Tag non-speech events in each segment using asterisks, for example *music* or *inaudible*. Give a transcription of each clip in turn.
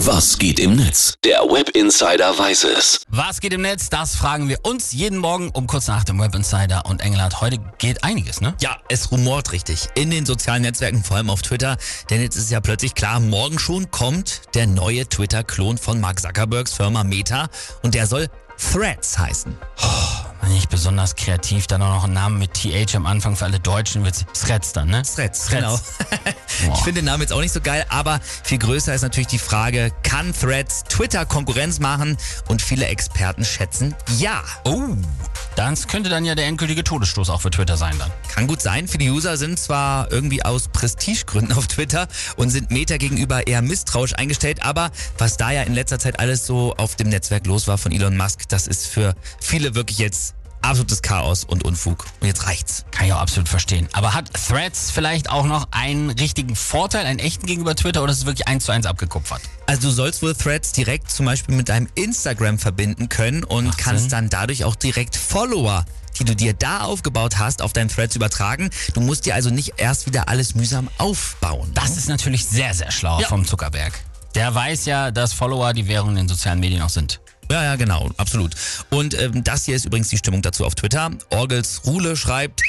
Was geht im Netz? Der Web Insider weiß es. Was geht im Netz? Das fragen wir uns jeden Morgen um kurz nach dem Web Insider. Und Engelhardt, heute geht einiges, ne? Ja, es rumort richtig. In den sozialen Netzwerken, vor allem auf Twitter. Denn jetzt ist ja plötzlich klar, morgen schon kommt der neue Twitter-Klon von Mark Zuckerbergs Firma Meta. Und der soll Threads heißen. Nicht besonders kreativ, dann auch noch ein Name mit TH am Anfang für alle Deutschen wird Threads dann, ne? Threads, Threads. genau. *laughs* ich finde den Namen jetzt auch nicht so geil, aber viel größer ist natürlich die Frage, kann Threads Twitter Konkurrenz machen? Und viele Experten schätzen ja. Oh, das könnte dann ja der endgültige Todesstoß auch für Twitter sein dann. Kann gut sein. Viele User sind zwar irgendwie aus Prestigegründen auf Twitter und sind Meta gegenüber eher misstrauisch eingestellt, aber was da ja in letzter Zeit alles so auf dem Netzwerk los war von Elon Musk, das ist für viele wirklich jetzt absolutes Chaos und Unfug. Und jetzt reicht's. Kann ich auch absolut verstehen. Aber hat Threads vielleicht auch noch einen richtigen Vorteil, einen echten gegenüber Twitter oder ist es wirklich eins zu eins abgekupfert? Also du sollst wohl Threads direkt zum Beispiel mit deinem Instagram verbinden können und Macht kannst Sinn. dann dadurch auch direkt Follower die du dir da aufgebaut hast, auf deinen Threads übertragen. Du musst dir also nicht erst wieder alles mühsam aufbauen. Das ist natürlich sehr, sehr schlau Ja. vom Zuckerberg. Der weiß ja, dass Follower die Währung in den sozialen Medien auch sind. Ja, ja, genau, absolut. Und ähm, das hier ist übrigens die Stimmung dazu auf Twitter. Orgels Ruhle schreibt,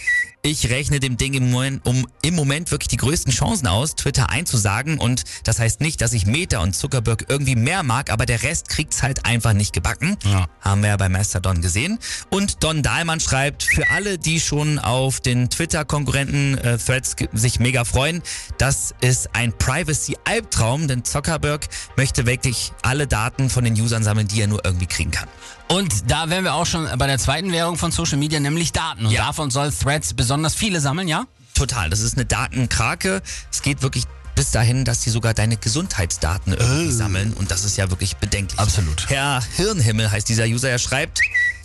ich rechne dem Ding im Moment, um im Moment wirklich die größten Chancen aus, Twitter einzusagen. Und das heißt nicht, dass ich Meta und Zuckerberg irgendwie mehr mag, aber der Rest kriegt's halt einfach nicht gebacken. Ja. Haben wir ja bei Mastodon gesehen. Und Don Dahlmann schreibt, für alle, die schon auf den Twitter-Konkurrenten äh, Threads sich mega freuen, das ist ein Privacy-Albtraum, denn Zuckerberg möchte wirklich alle Daten von den Usern sammeln, die er nur irgendwie kriegen kann. Und da wären wir auch schon bei der zweiten Währung von Social Media, nämlich Daten. Und Ja. davon soll Threads besonders viele sammeln, ja? Total, das ist eine Datenkrake. Es geht wirklich bis dahin, dass sie sogar deine Gesundheitsdaten irgendwie sammeln und das ist ja wirklich bedenklich. Absolut. Herr Hirnhimmel heißt dieser User, er schreibt,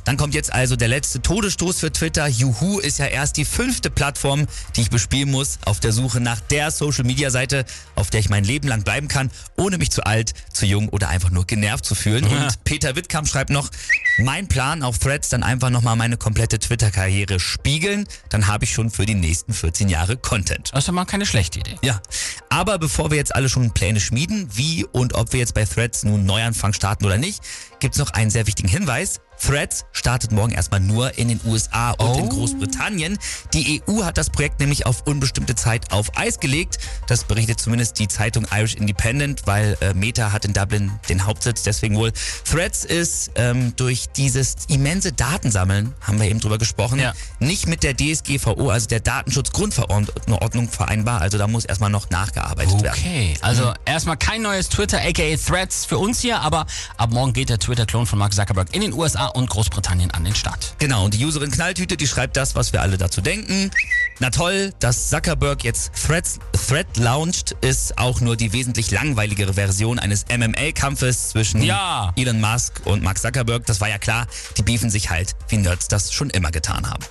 dann kommt jetzt also der letzte Todesstoß für Twitter. Juhu ist ja erst die fünfte Plattform, die ich bespielen muss, auf der Suche nach der Social-Media-Seite, auf der ich mein Leben lang bleiben kann, ohne mich zu alt, zu jung oder einfach nur genervt zu fühlen. Ja. Und Peter Wittkamp schreibt noch, mein Plan auf Threads dann einfach nochmal meine komplette Twitter-Karriere spiegeln, dann habe ich schon für die nächsten 14 Jahre Content. Das ist doch mal keine schlechte Idee. Ja, aber bevor wir jetzt alle schon Pläne schmieden, wie und ob wir jetzt bei Threads nun Neuanfang starten oder nicht, gibt's noch einen sehr wichtigen Hinweis. Threads startet morgen erstmal nur in den USA und in Oh. Großbritannien. Die EU hat das Projekt nämlich auf unbestimmte Zeit auf Eis gelegt. Das berichtet zumindest die Zeitung Irish Independent, weil äh, Meta hat in Dublin den Hauptsitz, deswegen wohl. Threads ist ähm, durch dieses immense Datensammeln, haben wir eben drüber gesprochen, Ja. nicht mit der DSGVO, also der Datenschutzgrundverordnung vereinbar. Also da muss erstmal noch nachgearbeitet werden. Okay, also erstmal kein neues Twitter, aka Threads für uns hier, aber ab morgen geht der Twitter-Klon von Mark Zuckerberg in den USA und Großbritannien an den Start. Genau, und die Userin Knalltüte, die schreibt das, was wir alle dazu denken. Na toll, dass Zuckerberg jetzt Threads, Thread launcht, ist auch nur die wesentlich langweiligere Version eines MML-Kampfes zwischen Ja. Elon Musk und Mark Zuckerberg. Das war ja klar, die beefen sich halt, wie Nerds das schon immer getan haben.